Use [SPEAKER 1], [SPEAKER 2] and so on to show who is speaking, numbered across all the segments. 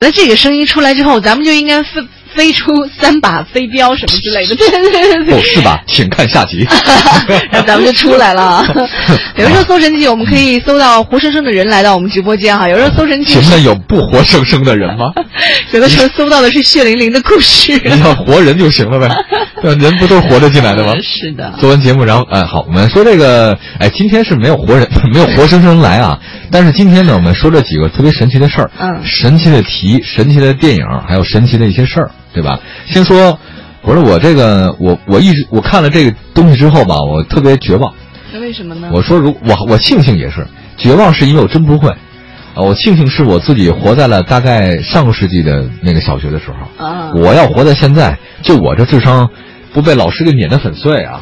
[SPEAKER 1] 那这个声音出来之后，咱们就应该分飞出三把飞镖什么之类的。对对对对
[SPEAKER 2] 哦，是吧？请看下集。
[SPEAKER 1] 然后咱们就出来了。有时候搜神器，我们可以搜到活生生的人来到我们直播间哈。有时候搜神器，
[SPEAKER 2] 请问有不活生生的人吗？
[SPEAKER 1] 有的时候搜到的是血淋淋的故事。
[SPEAKER 2] 你要活人就行了呗，人不都是活着进来的吗？
[SPEAKER 1] 是的。
[SPEAKER 2] 做完节目，然后哎，好，我们说这个，哎，今天是没有活人，没有活生生来啊。但是今天呢，我们说这几个特别神奇的事儿，
[SPEAKER 1] 嗯，
[SPEAKER 2] 神奇的题，神奇的电影，还有神奇的一些事儿，对吧？先说，我说我这个，我我一直我看了这个东西之后吧，我特别绝望。
[SPEAKER 1] 那为什么呢？
[SPEAKER 2] 我说，如我我庆幸也是绝望，是因为我真不会。啊，我庆幸是我自己活在了大概上个世纪的那个小学的时候。
[SPEAKER 1] 啊，
[SPEAKER 2] 我要活在现在，就我这智商，不被老师给碾得粉碎啊！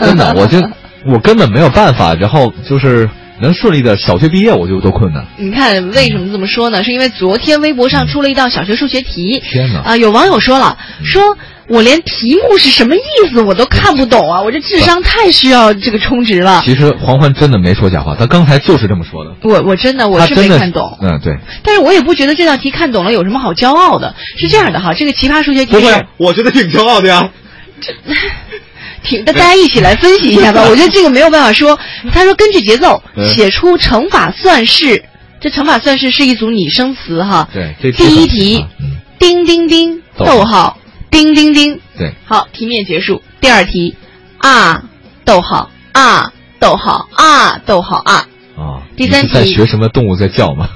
[SPEAKER 2] 真的，我就我根本没有办法，然后就是。能顺利的小学毕业，我就都困难。
[SPEAKER 1] 你看为什么这么说呢？是因为昨天微博上出了一道小学数学题。
[SPEAKER 2] 天哪！
[SPEAKER 1] 啊，有网友说了，说我连题目是什么意思我都看不懂啊！我这智商太需要这个充值了。
[SPEAKER 2] 其实黄欢真的没说假话，他刚才就是这么说的。
[SPEAKER 1] 我我真的我是没看懂。
[SPEAKER 2] 嗯，对。
[SPEAKER 1] 但是我也不觉得这道题看懂了有什么好骄傲的。是这样的哈，这个奇葩数学题
[SPEAKER 2] 不会，我觉得挺骄傲的呀。
[SPEAKER 1] 这。挺，那大家一起来分析一下吧。我觉得这个没有办法说。他说根据节奏写出乘法算式，这乘法算式是一组拟声词哈。
[SPEAKER 2] 对，
[SPEAKER 1] 第一题，叮叮叮，逗号，叮叮叮。
[SPEAKER 2] 对，
[SPEAKER 1] 好，题面结束。第二题，啊，逗号，啊，逗号，啊，逗号啊。
[SPEAKER 2] 啊。
[SPEAKER 1] 第三题
[SPEAKER 2] 在学什么动物在叫吗？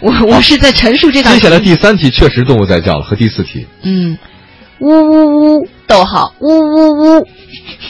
[SPEAKER 1] 我我是在陈述这道。
[SPEAKER 2] 接下来第三题确实动物在叫了，和第四题。
[SPEAKER 1] 嗯。呜呜呜，逗号，呜呜呜，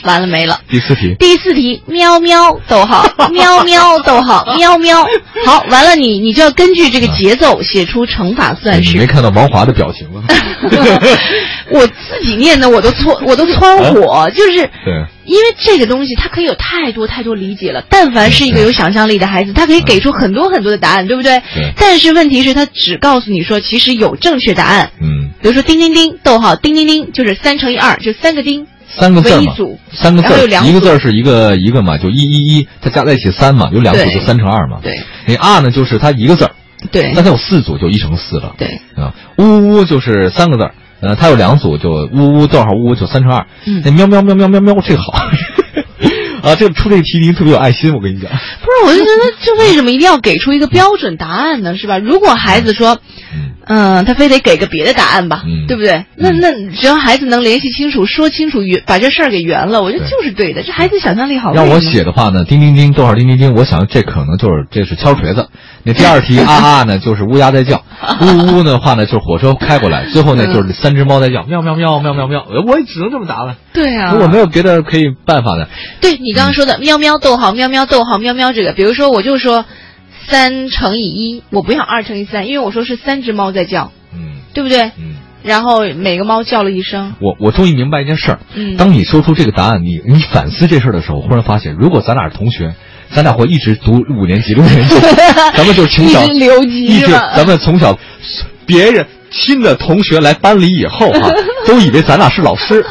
[SPEAKER 1] 完了没了。
[SPEAKER 2] 第四题，
[SPEAKER 1] 第四题，喵喵，逗号，喵喵，逗号，喵喵。好，完了，你你就要根据这个节奏写出乘法算式。
[SPEAKER 2] 你没看到王华的表情吗？
[SPEAKER 1] 我自己念的我都搓我都蹿火，就是
[SPEAKER 2] 对，
[SPEAKER 1] 因为这个东西它可以有太多太多理解了。但凡是一个有想象力的孩子，他可以给出很多很多的答案，对不对？
[SPEAKER 2] 对。
[SPEAKER 1] 但是问题是，他只告诉你说，其实有正确答案。
[SPEAKER 2] 嗯。
[SPEAKER 1] 比如说，叮叮叮，逗号，叮叮叮，就是三乘以二，就三个叮。
[SPEAKER 2] 三个字嘛。三个字，
[SPEAKER 1] 一
[SPEAKER 2] 个字是一个一个嘛，就一一一，它加在一起三嘛，有两组就三乘二嘛。
[SPEAKER 1] 对。
[SPEAKER 2] 那啊呢，就是它一个字。
[SPEAKER 1] 对。
[SPEAKER 2] 那它有四组，就一乘四了。
[SPEAKER 1] 对。
[SPEAKER 2] 啊，呜呜就是三个字。呃，它有两组，就呜呜，逗号呜呜，就三乘二。
[SPEAKER 1] 嗯，
[SPEAKER 2] 那喵喵喵喵喵喵，这个好。啊，这个出这个题您特别有爱心，我跟你讲。不
[SPEAKER 1] 是，我就觉得这为什么一定要给出一个标准答案呢？是吧？如果孩子说，嗯，他非得给个别的答案吧，对不对？那那只要孩子能联系清楚、说清楚、圆把这事儿给圆了，我觉得就是对的。这孩子想象力好。
[SPEAKER 2] 让我写的话呢，叮叮叮，逗号叮叮叮，我想这可能就是这是敲锤子。那第二题啊啊呢，就是乌鸦在叫；呜呜的话呢，就是火车开过来；最后呢，就是三只猫在叫，喵喵喵喵喵喵。我也只能这么答了。
[SPEAKER 1] 对啊，
[SPEAKER 2] 我没有别的可以办法的。
[SPEAKER 1] 对你刚刚说的喵喵逗号喵喵逗号喵喵这个，比如说我就说三乘以一，我不要二乘以三，因为我说是三只猫在叫，
[SPEAKER 2] 嗯，
[SPEAKER 1] 对不对？
[SPEAKER 2] 嗯。
[SPEAKER 1] 然后每个猫叫了一声。
[SPEAKER 2] 我我终于明白一件事儿。
[SPEAKER 1] 嗯。
[SPEAKER 2] 当你说出这个答案，你你反思这事儿的时候，忽然发现，如果咱俩是同学。咱俩会一直读五年级、六年级，咱们就从小
[SPEAKER 1] 一直留级，
[SPEAKER 2] 一直咱们从小，别人新的同学来班里以后啊，都以为咱俩是老师。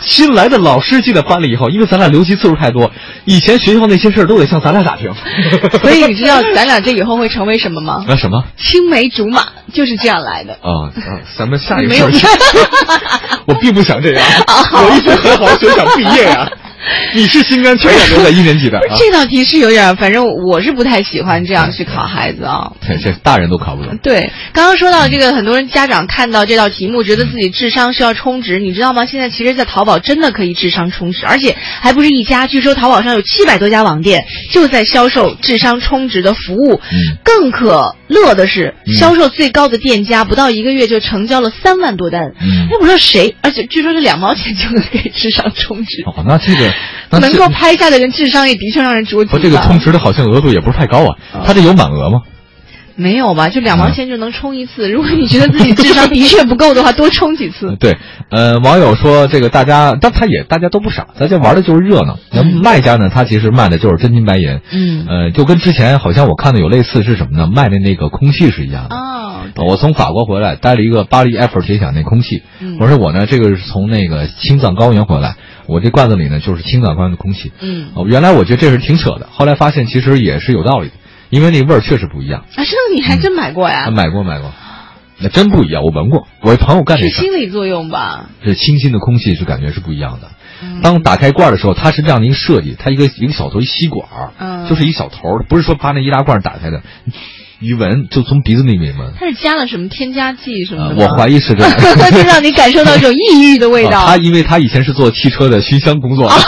[SPEAKER 2] 新来的老师进了班里以后，因为咱俩留级次数太多，以前学校那些事儿都得向咱俩打听。
[SPEAKER 1] 所以你知道咱俩这以后会成为什么吗？
[SPEAKER 2] 那什么？
[SPEAKER 1] 青梅竹马就是这样来的。
[SPEAKER 2] 啊啊！咱们下一个事儿。我并不想这样，我一直很好学，想毕业呀。你是心甘情愿留在一年级的？
[SPEAKER 1] 这道题是有点，反正我是不太喜欢这样去考孩子啊。
[SPEAKER 2] 对，这大人都考不懂。
[SPEAKER 1] 对，刚刚说到这个，很多人家长看到这道题目，觉得自己智商需要充值，你知道吗？现在其实，在淘宝真的可以智商充值，而且还不是一家。据说淘宝上有七百多家网店就在销售智商充值的服务。
[SPEAKER 2] 嗯。
[SPEAKER 1] 更可乐的是，销售最高的店家不到一个月就成交了三万多单。
[SPEAKER 2] 嗯。
[SPEAKER 1] 哎，我说谁？而且据说是两毛钱就能给智商充值。
[SPEAKER 2] 哦，那这个。
[SPEAKER 1] 能够拍下的人智商也的确让人着急。
[SPEAKER 2] 这个充值的好像额度也不是太高啊，他这有满额吗？
[SPEAKER 1] 没有吧，就两毛钱就能充一次。如果你觉得自己智商的确不够的话，多充几次。
[SPEAKER 2] 对，呃，网友说这个大家，但他也大家都不傻，大家玩的就是热闹。那卖家呢，他其实卖的就是真金白银。
[SPEAKER 1] 嗯。
[SPEAKER 2] 呃，就跟之前好像我看的有类似是什么呢？卖的那个空气是一样的。
[SPEAKER 1] 哦。
[SPEAKER 2] 我从法国回来，带了一个巴黎埃菲尔铁塔那空气。
[SPEAKER 1] 嗯。
[SPEAKER 2] 我说我呢，这个是从那个青藏高原回来。我这罐子里呢，就是青藏高原的空气。
[SPEAKER 1] 嗯，
[SPEAKER 2] 哦，原来我觉得这是挺扯的，后来发现其实也是有道理的，因为那味儿确实不一样。
[SPEAKER 1] 啊，这个你还真买过呀？
[SPEAKER 2] 买过买过。那真不一样。我闻过，我朋友干这
[SPEAKER 1] 事。是心理作用吧？
[SPEAKER 2] 这清新的空气是感觉是不一样的。当打开罐的时候，它是这样的一个设计，它一个一个小头一吸管，嗯，就是一小头，不是说把那易拉罐打开的。一闻就从鼻子里面闻，
[SPEAKER 1] 它是加了什么添加剂什么
[SPEAKER 2] 的？我怀疑是这样，
[SPEAKER 1] 就让你感受到这种异域的味道。
[SPEAKER 2] 他因为他以前是做汽车的熏香工作的，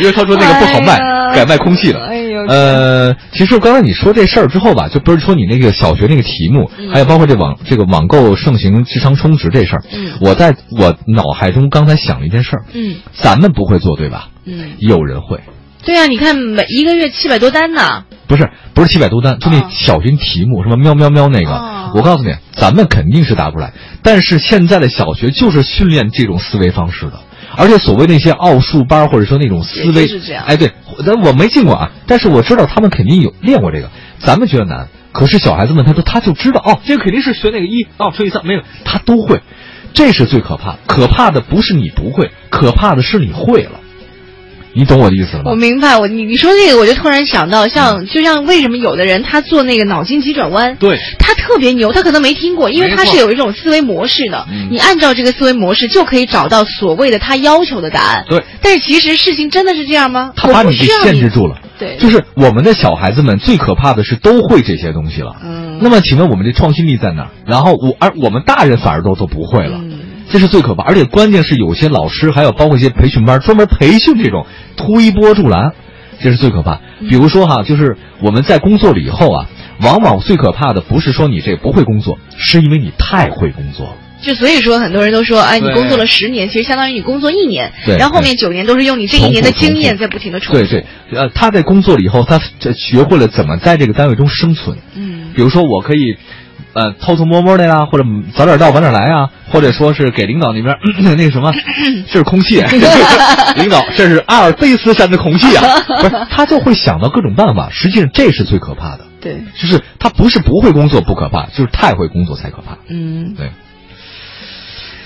[SPEAKER 2] 因为他说那个不好卖，改卖空气了。哎呦，呃，其实刚才你说这事儿之后吧，就不是说你那个小学那个题目，还有包括这网这个网购盛行、智商充值这事儿，我在我脑海中刚才想了一件事儿，嗯，咱们不会做对吧？嗯，有人会。
[SPEAKER 1] 对啊，你看每一个月七百多单呢。
[SPEAKER 2] 不是不是七百多单，就那小学题目什么喵喵喵那个，我告诉你，咱们肯定是答不出来。但是现在的小学就是训练这种思维方式的，而且所谓那些奥数班或者说那种思维，哎，对，但我没进过啊，但是我知道他们肯定有练过这个。咱们觉得难，可是小孩子们他说他就知道哦，这个肯定是学那个一哦乘以三没有，他都会，这是最可怕。可怕的不是你不会，可怕的是你会了。你懂我的意思了吗？
[SPEAKER 1] 我明白，我你你说这个，我就突然想到，像就像为什么有的人他做那个脑筋急转弯，
[SPEAKER 2] 对，
[SPEAKER 1] 他特别牛，他可能没听过，因为他是有一种思维模式的，你按照这个思维模式就可以找到所谓的他要求的答案。
[SPEAKER 2] 对，
[SPEAKER 1] 但是其实事情真的是这样吗？
[SPEAKER 2] 他把你给限制住了。
[SPEAKER 1] 对，
[SPEAKER 2] 就是我们的小孩子们最可怕的是都会这些东西了。嗯，那么请问我们的创新力在哪？然后我而我们大人反而都都不会了。这是最可怕，而且关键是有些老师还有包括一些培训班专门培训这种推波助澜，这是最可怕。比如说哈，就是我们在工作了以后啊，往往最可怕的不是说你这不会工作，是因为你太会工作了。
[SPEAKER 1] 就所以说，很多人都说，哎，你工作了十年，其实相当于你工作一年，然后后面九年都是用你这一年的经验在不停的重
[SPEAKER 2] 复。对对，呃，他在工作了以后，他学会了怎么在这个单位中生存。嗯，比如说我可以。呃，偷偷摸摸的呀，或者早点到晚点来啊，或者说是给领导那边 那个什么，这 是空气，领导这是阿尔卑斯山的空气啊，不是他就会想到各种办法。实际上这是最可怕的，
[SPEAKER 1] 对，
[SPEAKER 2] 就是他不是不会工作不可怕，就是太会工作才可怕。嗯，对。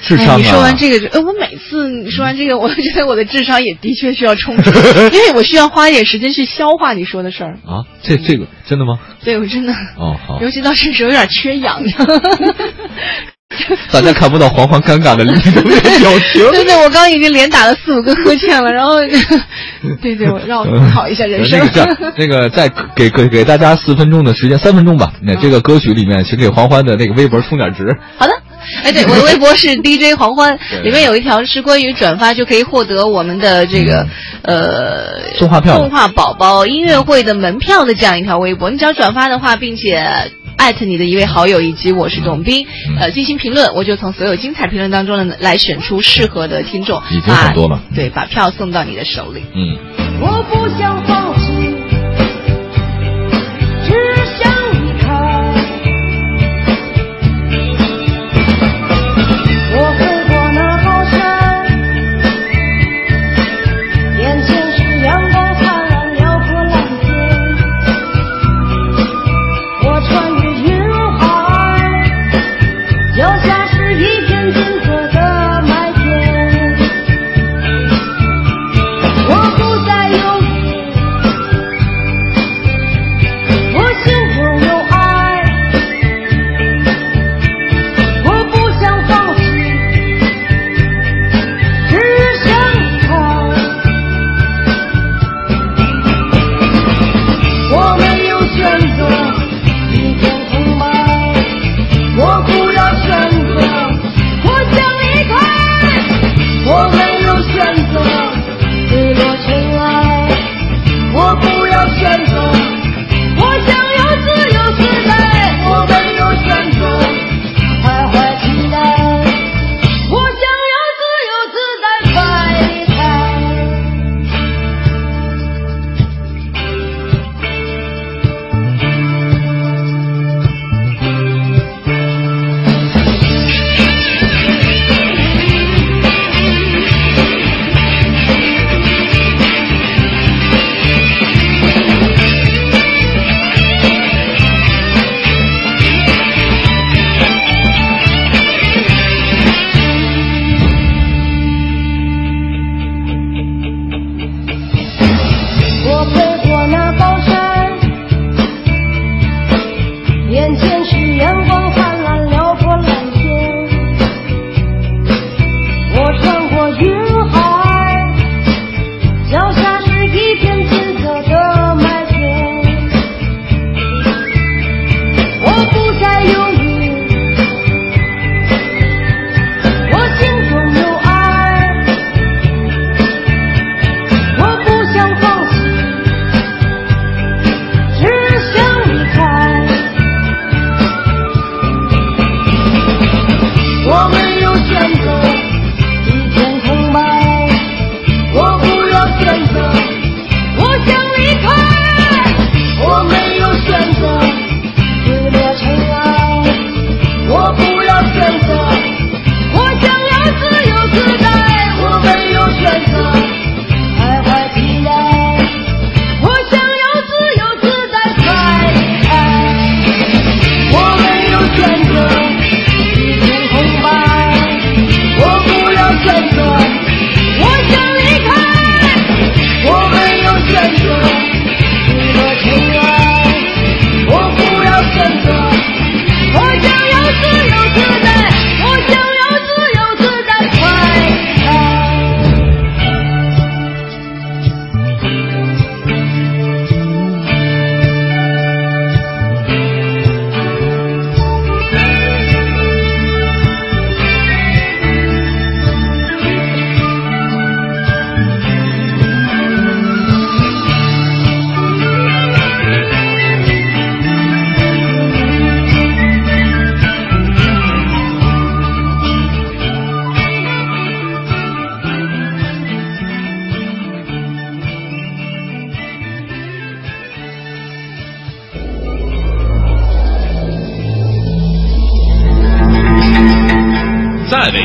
[SPEAKER 2] 智商啊！
[SPEAKER 1] 你说完这个，呃，我每次你说完这个，我觉得我的智商也的确需要充值，因为我需要花一点时间去消化你说的事儿
[SPEAKER 2] 啊。这这个真的吗？
[SPEAKER 1] 对，我真的。
[SPEAKER 2] 哦，好。
[SPEAKER 1] 尤其到这时候有点缺氧。
[SPEAKER 2] 大家看不到黄黄尴尬的表情。
[SPEAKER 1] 对对，我刚刚已经连打了四五个呵欠了，然后，对对，我让我思考一下人生。
[SPEAKER 2] 那个再给给给大家四分钟的时间，三分钟吧。那这个歌曲里面，请给黄欢的那个微博充点值。
[SPEAKER 1] 好的。哎，对，我的微博是 DJ 黄欢，里面有一条是关于转发就可以获得我们的这个呃
[SPEAKER 2] 动画票、
[SPEAKER 1] 动画宝宝音乐会的门票的这样一条微博。你只要转发的话，并且艾特你的一位好友以及我是董斌，呃，进行评论，我就从所有精彩评论当中呢来选出适合的听众，
[SPEAKER 2] 已经很多了，
[SPEAKER 1] 对，把票送到你的手里。
[SPEAKER 2] 嗯。
[SPEAKER 3] 我不想放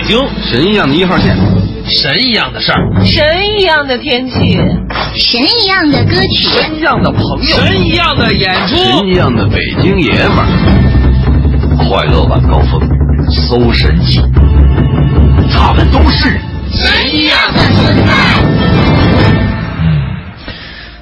[SPEAKER 4] 京，
[SPEAKER 5] 神一样的一号线，
[SPEAKER 4] 神一样的事儿，
[SPEAKER 6] 神一样的天气，
[SPEAKER 7] 神一样的歌曲，
[SPEAKER 5] 神一样的朋友，
[SPEAKER 4] 神一样的演出，
[SPEAKER 5] 神一样的北京爷们儿。快乐晚高峰，搜神记，他们都是
[SPEAKER 7] 神一样的存在。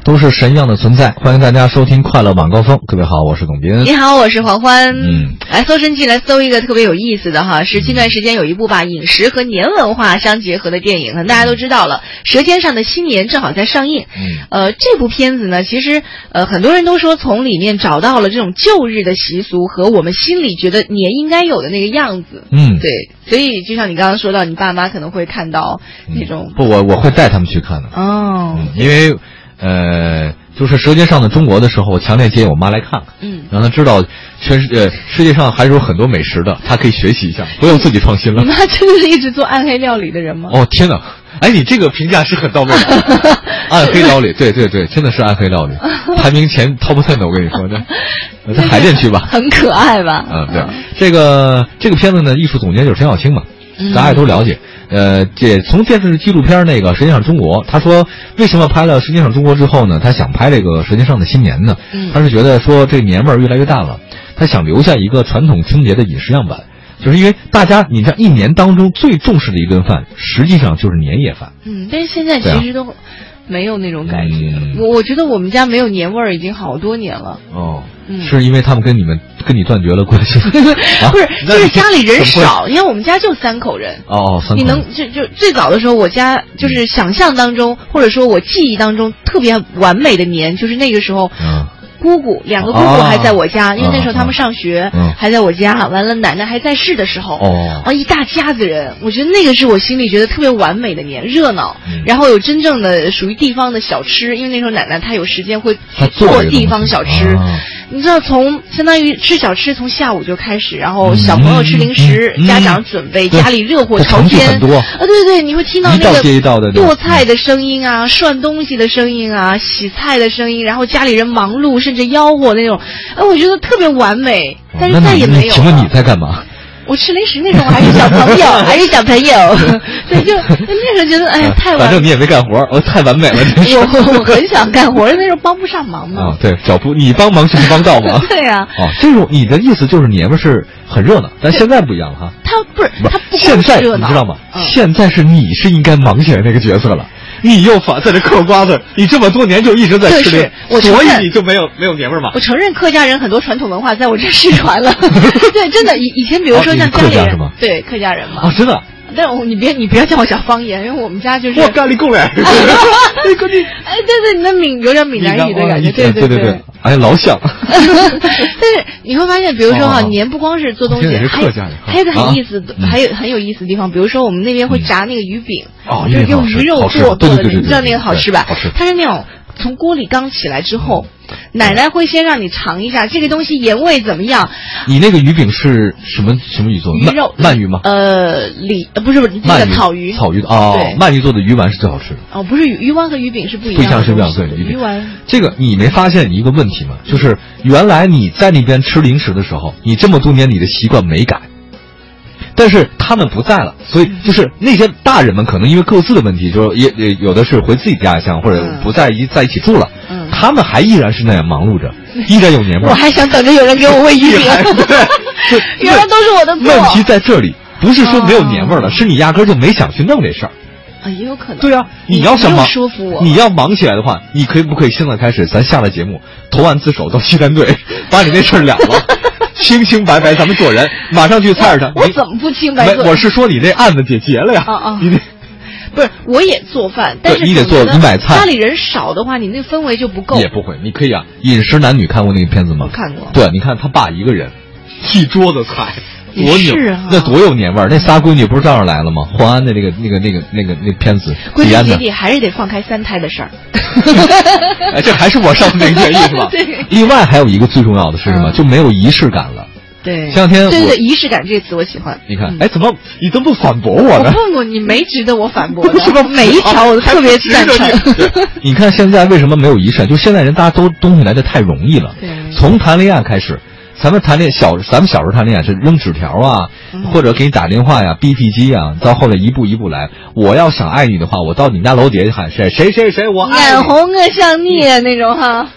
[SPEAKER 2] 都是神一样的存在，欢迎大家收听《快乐晚高峰》。各位好，我是董斌。
[SPEAKER 1] 你好，我是黄欢。
[SPEAKER 2] 嗯，
[SPEAKER 1] 来搜神记，来搜一个特别有意思的哈，是近段时间有一部把饮食和年文化相结合的电影，大家都知道了，《舌尖上的新年》正好在上映。
[SPEAKER 2] 嗯，
[SPEAKER 1] 呃，这部片子呢，其实呃很多人都说从里面找到了这种旧日的习俗和我们心里觉得年应该有的那个样子。
[SPEAKER 2] 嗯，
[SPEAKER 1] 对，所以就像你刚刚说到，你爸妈可能会看到那种、
[SPEAKER 2] 不，我我会带他们去看的。
[SPEAKER 1] 哦，
[SPEAKER 2] 嗯，因为呃。就是《舌尖上的中国》的时候，我强烈建议我妈来看看，
[SPEAKER 1] 嗯，
[SPEAKER 2] 让她知道全世呃世界上还是有很多美食的，她可以学习一下，不用自己创新了。
[SPEAKER 1] 你妈真的是一直做暗黑料理的人吗？
[SPEAKER 2] 哦天哪！哎，你这个评价是很到位的。暗黑料理，对对对，真的是暗黑料理，排名前 top ten 的，我跟你说，这在海淀区吧，
[SPEAKER 1] 很可爱吧？
[SPEAKER 2] 嗯，对，这个这个片子呢，艺术总监就是陈小青嘛，大家也都了解。呃，这从电视纪录片那个《舌尖上中国》，他说为什么拍了《舌尖上中国》之后呢？他想拍这个《舌尖上的新年》呢？他是觉得说这年味儿越来越淡了，他想留下一个传统春节的饮食样板，就是因为大家你看一年当中最重视的一顿饭，实际上就是年夜饭。
[SPEAKER 1] 嗯，但是现在其实都没有那种感觉。
[SPEAKER 2] 嗯、
[SPEAKER 1] 我我觉得我们家没有年味儿已经好多年了。
[SPEAKER 2] 哦，
[SPEAKER 1] 嗯、
[SPEAKER 2] 是因为他们跟你们跟你断绝了关系？啊、
[SPEAKER 1] 不是，就是家里人少，因为我们家就三口人。
[SPEAKER 2] 哦，三口人。
[SPEAKER 1] 你能就就最早的时候，我家就是想象当中，或者说我记忆当中特别完美的年，就是那个时候。
[SPEAKER 2] 嗯。
[SPEAKER 1] 姑姑两个姑姑还在我家，
[SPEAKER 2] 啊、
[SPEAKER 1] 因为那时候他们上学，
[SPEAKER 2] 嗯、
[SPEAKER 1] 还在我家。完了，奶奶还在世的时候，
[SPEAKER 2] 哦，
[SPEAKER 1] 啊，一大家子人，我觉得那个是我心里觉得特别完美的年，热闹。
[SPEAKER 2] 嗯、
[SPEAKER 1] 然后有真正的属于地方的小吃，因为那时候奶奶她有时间会
[SPEAKER 2] 做
[SPEAKER 1] 做地方小吃。
[SPEAKER 2] 啊、
[SPEAKER 1] 你知道，从相当于吃小吃从下午就开始，然后小朋友吃零食，
[SPEAKER 2] 嗯、
[SPEAKER 1] 家长准备，家里热火朝天。
[SPEAKER 2] 很多
[SPEAKER 1] 啊，对对对，你会听到那个剁菜的声音啊，涮东西的声音啊，洗菜的声音，然后家里人忙碌，甚至吆喝那种。哎，我觉得特别完美，但是再也没有。
[SPEAKER 2] 请问你在干嘛？
[SPEAKER 1] 我吃零食那时候我还是小朋友，还是小朋友，对，就那时候觉得哎，太完。
[SPEAKER 2] 反正你也没干活，我太完美了，真是。
[SPEAKER 1] 我我很想干活，那时候帮不上忙嘛。
[SPEAKER 2] 啊，对，找不你帮忙是不帮倒忙。
[SPEAKER 1] 对呀。
[SPEAKER 2] 哦，这种你的意思就是年味是很热闹，但现在不一样了哈。
[SPEAKER 1] 他不是他不
[SPEAKER 2] 现在你知道吗？现在是你是应该忙起来那个角色了。你又反在这嗑瓜子，你这么多年就一直在吃这，所以你就没有没有年味嘛。
[SPEAKER 1] 我承认客家人很多传统文化在我这失传了。对，真的以以前比如说像家里人，对客家人嘛。
[SPEAKER 2] 啊，真的。
[SPEAKER 1] 但我你别你不要叫我讲方言，因为我们家就是。
[SPEAKER 2] 我干你过来。
[SPEAKER 1] 哎，对对，你的闽有点闽南语的感觉，对
[SPEAKER 2] 对
[SPEAKER 1] 对对。
[SPEAKER 2] 哎，老想。
[SPEAKER 1] 但是你会发现，比如说哈，年不光是做东西，
[SPEAKER 2] 还
[SPEAKER 1] 还有个很意思，还有很有意思的地方，比如说我们那边会炸那个鱼饼，
[SPEAKER 2] 哦，
[SPEAKER 1] 就是用鱼肉做做的，
[SPEAKER 2] 你
[SPEAKER 1] 知道那个好吃吧？
[SPEAKER 2] 好吃。
[SPEAKER 1] 它是那种从锅里刚起来之后，奶奶会先让你尝一下这个东西盐味怎么样。
[SPEAKER 2] 你那个鱼饼是什么什么鱼做的？
[SPEAKER 1] 鱼肉
[SPEAKER 2] 鳗鱼吗？
[SPEAKER 1] 呃，鲤不是不是那个草鱼。
[SPEAKER 2] 草鱼哦，鳗鱼做的鱼丸是最好吃的。
[SPEAKER 1] 哦，不是鱼鱼丸和鱼饼是不一
[SPEAKER 2] 样，不
[SPEAKER 1] 像
[SPEAKER 2] 是不一样对
[SPEAKER 1] 鱼丸。
[SPEAKER 2] 这个你没发现一个问题吗？就是原来你在那边吃零食的时候，你这么多年你的习惯没改。但是他们不在了，所以就是那些大人们可能因为各自的问题，就是也也有的是回自己家乡或者不在一在一起住了，
[SPEAKER 1] 嗯，
[SPEAKER 2] 他们还依然是那样忙碌着，依然有年味儿。
[SPEAKER 1] 我还想等着有人给我喂鱼饼，
[SPEAKER 2] 对，
[SPEAKER 1] 原来都是我的错。
[SPEAKER 2] 问题在这里，不是说没有年味儿了，是你压根就没想去弄这事儿。
[SPEAKER 1] 啊，也有可能。
[SPEAKER 2] 对啊，你要想忙，
[SPEAKER 1] 说服我，
[SPEAKER 2] 你要忙起来的话，你可以不可以现在开始，咱下了节目，投案自首到西单队，把你那事儿了了。清清白白，咱们做人，马上去菜市场。
[SPEAKER 1] 我怎么不清白？
[SPEAKER 2] 我是说你这案子解结了呀。
[SPEAKER 1] 啊啊！
[SPEAKER 2] 你得
[SPEAKER 1] 不是，我也做饭，但是
[SPEAKER 2] 你得做，你买菜。
[SPEAKER 1] 家里人少的话，你那氛围就不够。
[SPEAKER 2] 也不会，你可以啊。饮食男女看过那个片子吗？
[SPEAKER 1] 看过。
[SPEAKER 2] 对，你看他爸一个人，一桌子菜。多
[SPEAKER 1] 有
[SPEAKER 2] 啊！那多有年味儿！那仨闺女不是照样来了吗？黄安的那个、那个、那个、那个那片子，
[SPEAKER 1] 归根结底还是得放开三胎的事儿。
[SPEAKER 2] 哎，这还是我上次那个建议是吧？
[SPEAKER 1] 对。
[SPEAKER 2] 另外还有一个最重要的是什么？就没有仪式感了。
[SPEAKER 1] 对。
[SPEAKER 2] 前两天
[SPEAKER 1] 对对，仪式感这个词我喜欢。
[SPEAKER 2] 你看，哎，怎么你怎么不反驳我呢？
[SPEAKER 1] 我问过你，没值得我反驳的。是吧？每一条我都特别赞成。
[SPEAKER 2] 你看现在为什么没有仪式感？就现在人大家都东西来的太容易了。
[SPEAKER 1] 对。
[SPEAKER 2] 从谈恋爱开始。咱们谈恋小，咱们小时候谈恋爱是扔纸条啊，或者给你打电话呀，BP 机啊，到后来一步一步来。我要想爱你的话，我到你们家楼底下喊谁谁谁谁，我爱
[SPEAKER 1] 眼红啊，像你那种哈。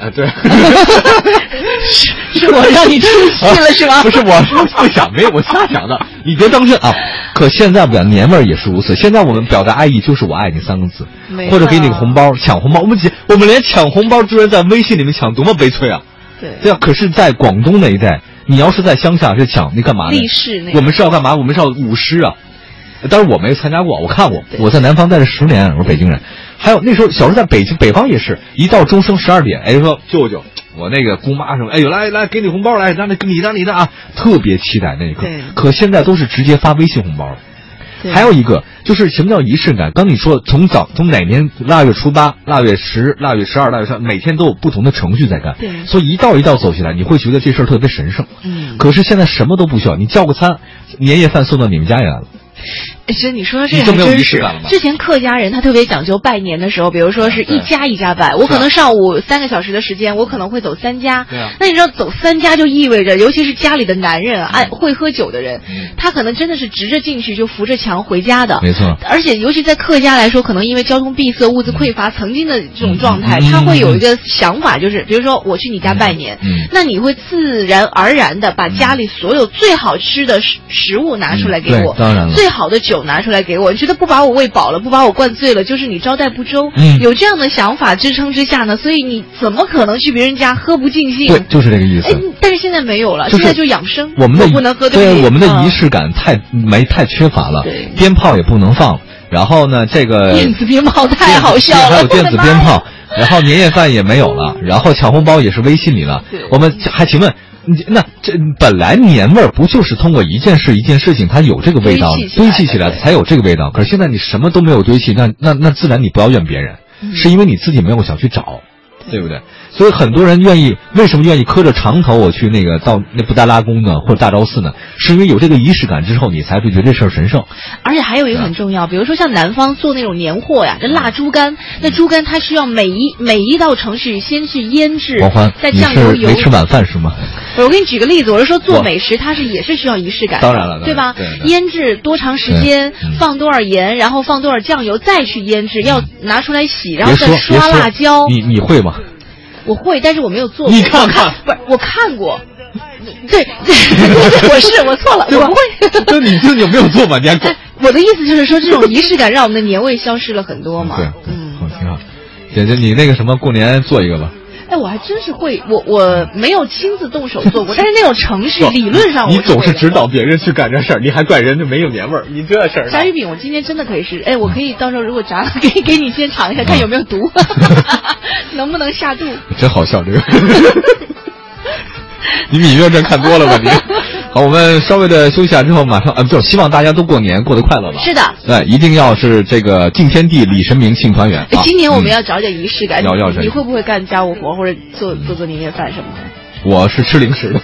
[SPEAKER 2] 啊，对，
[SPEAKER 1] 是是我让你出戏了是吗？
[SPEAKER 2] 不是我不想，没有我瞎想的，你别当真啊。可现在不讲年味儿也是如此，现在我们表达爱意就是我爱你三个字，或者给你个红包，抢红包。我们我们连抢红包居然在微信里面抢，多么悲催啊！
[SPEAKER 1] 对，
[SPEAKER 2] 对啊。可是，在广东那一带，你要是在乡下是抢，那干嘛呢？
[SPEAKER 1] 立誓那
[SPEAKER 2] 我们是要干嘛？我们是要舞狮啊。但是我没参加过，我看过。我在南方待了十年，我是北京人。还有那时候小时候在北京北方也是一到钟声十二点，哎说舅舅，我那个姑妈什么，哎呦来来给你红包来，让那你的你的啊，特别期待那一刻。可现在都是直接发微信红包了。还有一个就是什么叫仪式感？刚你说从早从哪年腊月初八、腊月十、腊月十二、腊月三，每天都有不同的程序在干。
[SPEAKER 1] 对。
[SPEAKER 2] 所以一道一道走起来，你会觉得这事儿特别神圣。
[SPEAKER 1] 嗯。
[SPEAKER 2] 可是现在什么都不需要，你叫个餐，年夜饭送到你们家里来了。
[SPEAKER 1] 其实你说这还真是。之前客家人他特别讲究拜年的时候，比如说是一家一家拜，我可能上午三个小时的时间，我可能会走三家。
[SPEAKER 2] 对啊。
[SPEAKER 1] 那你知道走三家就意味着，尤其是家里的男人爱会喝酒的人，他可能真的是直着进去就扶着墙回家的。
[SPEAKER 2] 没错。
[SPEAKER 1] 而且尤其在客家来说，可能因为交通闭塞、物资匮乏，曾经的这种状态，他会有一个想法，就是比如说我去你家拜年，那你会自然而然的把家里所有最好吃的食食物拿出来给我，
[SPEAKER 2] 当然了，
[SPEAKER 1] 最好的酒。拿出来给我，你觉得不把我喂饱了，不把我灌醉了，就是你招待不周。
[SPEAKER 2] 嗯，
[SPEAKER 1] 有这样的想法支撑之下呢，所以你怎么可能去别人家喝不尽兴？
[SPEAKER 2] 对，就是这个意思。
[SPEAKER 1] 哎，但是现在没有了，现在就养生。
[SPEAKER 2] 我们的
[SPEAKER 1] 不能喝
[SPEAKER 2] 对，我们的仪式感太没太缺乏了。鞭炮也不能放。然后呢，这个
[SPEAKER 1] 电子鞭炮太好笑了，
[SPEAKER 2] 还有电子鞭炮。然后年夜饭也没有了，然后抢红包也是微信里了。我们还请问。那这本来年味儿不就是通过一件事一件事情，它有这个味道堆砌起来才有这个味道。可是现在你什么都没有堆砌，那那那自然你不要怨别人，是因为你自己没有想去找，对不对？所以很多人愿意为什么愿意磕着长头我去那个到那布达拉宫呢，或者大昭寺呢？是因为有这个仪式感之后，你才会觉得这事儿神圣。
[SPEAKER 1] 而且还有一个很重要，比如说像南方做那种年货呀，这腊猪肝，那猪肝它需要每一每一道程序先去腌制，再酱油油。
[SPEAKER 2] 没吃晚饭是吗？
[SPEAKER 1] 我给你举个例子，我是说做美食，它是也是需要仪式感，
[SPEAKER 2] 当然了，
[SPEAKER 1] 对吧？腌制多长时间，放多少盐，然后放多少酱油，再去腌制，要拿出来洗，然后再刷辣椒。
[SPEAKER 2] 你你会吗？
[SPEAKER 1] 我会，但是我没有做过。
[SPEAKER 2] 你看看，
[SPEAKER 1] 不是我看过，对，对 我是我错了，我不会。
[SPEAKER 2] 那你就你有没有做嘛？你还
[SPEAKER 1] 我的意思就是说，这种仪式感让我们的年味消失了很多嘛。
[SPEAKER 2] 对，嗯，挺好。姐姐，你那个什么，过年做一个吧。
[SPEAKER 1] 哎，我还真是会，我我没有亲自动手做过，但是那种程序理论上，
[SPEAKER 2] 你总
[SPEAKER 1] 是
[SPEAKER 2] 指导别人去干这事儿，你还怪人家没有年味儿，你这事儿。
[SPEAKER 1] 炸鱼饼，我今天真的可以试，哎，我可以到时候如果炸了，给给你先尝一下，看有没有毒，能不能下肚。
[SPEAKER 2] 真好笑这个。你《芈月传》看多了吧你？好，我们稍微的休息下之后，马上啊，就希望大家都过年过得快乐吧。
[SPEAKER 1] 是的，
[SPEAKER 2] 对，一定要是这个敬天地、礼神明、庆团圆。
[SPEAKER 1] 今年我们要找点仪式感。
[SPEAKER 2] 要要
[SPEAKER 1] 你会不会干家务活或者做做做年夜饭什么的？
[SPEAKER 2] 我是吃零食的。